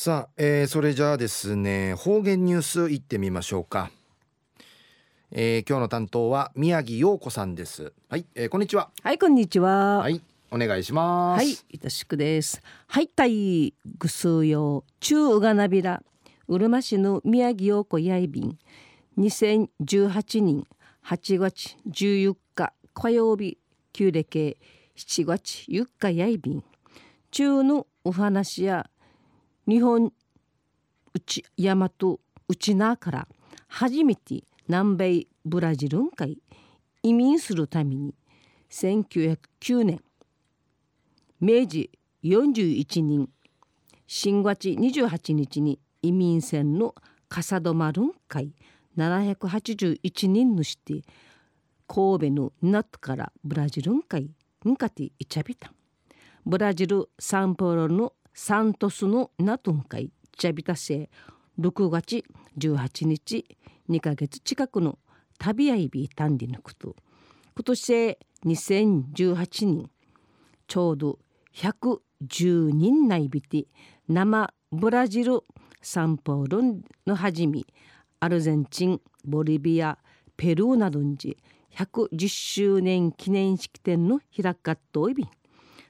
さあ、えー、それじゃあですね方言ニュースいってみましょうか、えー、今日の担当は宮城陽子さんです。はい、えー、こんにちは。はいこんにちは。はいお願いします。はいいたしくです。はいたいぐすよ中うがなびらうるま市の宮城陽子やいびん。2018年8月14日火曜日旧暦7月4日やいびん。中のお話や日本内大和内縄から初めて南米ブラジルん会移民するために1909年明治41人新月28日に移民船の笠戸丸ん会781人のして神戸の港からブラジルん会んかていちゃびた。ブラジルサンポロのサントスのナトン会チャビタセ6月18日2ヶ月近くの旅合いびたんでぬくと。今年2018年ちょうど110人内びて生ブラジルサンポーロのはじめアルゼンチンボリビアペルーなどんじ110周年記念式典の開かっといび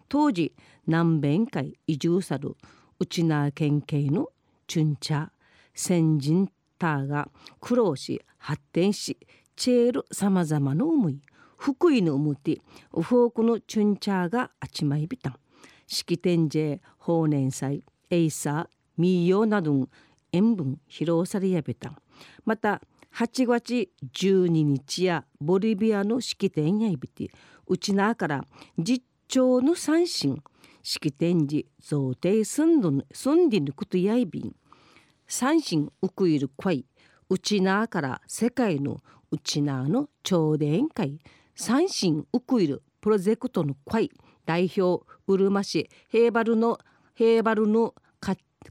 当時南米会移住さる内縄県警のチュンチャ先人たが苦労し発展しチェールさまざまな思い福井の思ってウフォークのチュンチャーがあちまいびた。ん式典で法年祭エイサーミーヨーなど塩分披露されやびた。んまた8月12日やボリビアの式典やいびて内縄から実町の三神式典時贈呈すんどすんでぬくとやいびん三神ウクイルクワイウチナーから世界のウチナーの朝殿会三神ウクイルプロジェクトのクイ代表うるま市ヘーバルのヘーバルの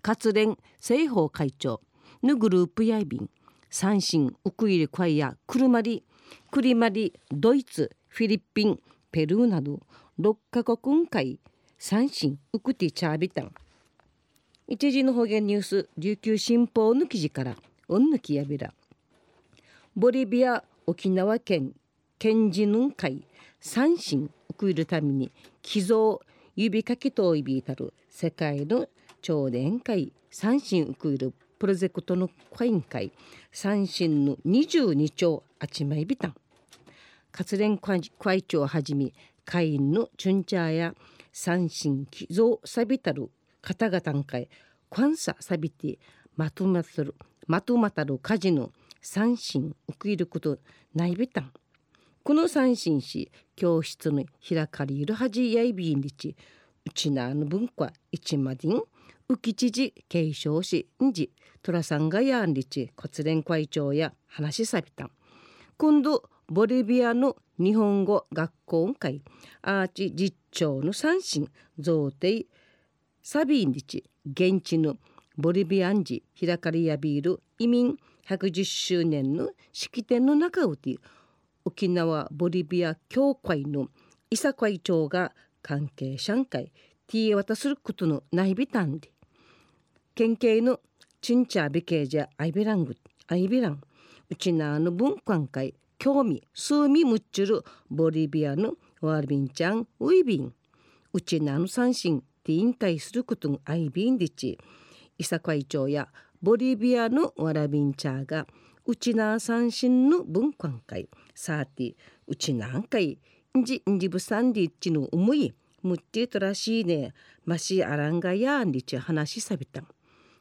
活連西方会長のグループやいびん三神ウクイルクワイやクルマリクリマリドイツフィリピンペルーなど6カ国会三振ウクティチャービタン。一時の方言ニュース琉球新報の記事からうんぬきやびら。ボリビア沖縄県県事ヌン会三振ウクイるために寄贈指かきといびいたる世界の朝電会三振ウクイルプロジェクトの会員会三振の22兆あちまいびたん活連会長をはじめ会員のチュンチャーや三神寄贈さびたる方々会 quan ささびてまとまたるまとまたる家事の三神受けることないびたん。この三神氏教室の開かれるはじやいびんりちうちなの文化一までん浮き知事継承しんじ寅さんがやんりち骨連会長や話しさびたん。今度ボリビアの日本語学校会アーチ実長の三神贈呈サビンリチ現地のボリビアンジ開かれやびる移民110周年の式典の中をて沖縄ボリビア協会の伊佐会長が関係者会ティー渡することのないびたんで県警のチンチャービケージャアイビラングアイビランうちなの文化会興味数味むっちゅるボリビアのワービンちゃんウイビンうちなの三振ティーン会することんアイビンディチ伊佐会長やボリビアのワラビンチャーがうちな三振の文化会サーティうちなんかいんじんじぶさんでっちの思いむってとらしいねましあらんがやんりち話さびた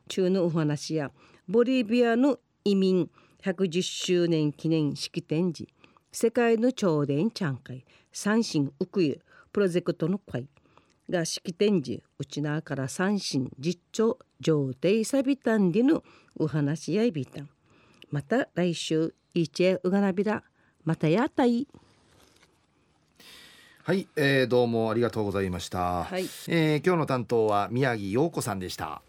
中のお話やボリビアの移民110周年記念式典時世界の頂点ちゃん会三神ウクイプロジェクトの会。が式典時うちなから三神実調上帝サビタンでのお話やいびたん。また来週いちえうがなびらまたやたい。はい、えー、どうもありがとうございました、はい、えー、今日の担当は宮城陽子さんでした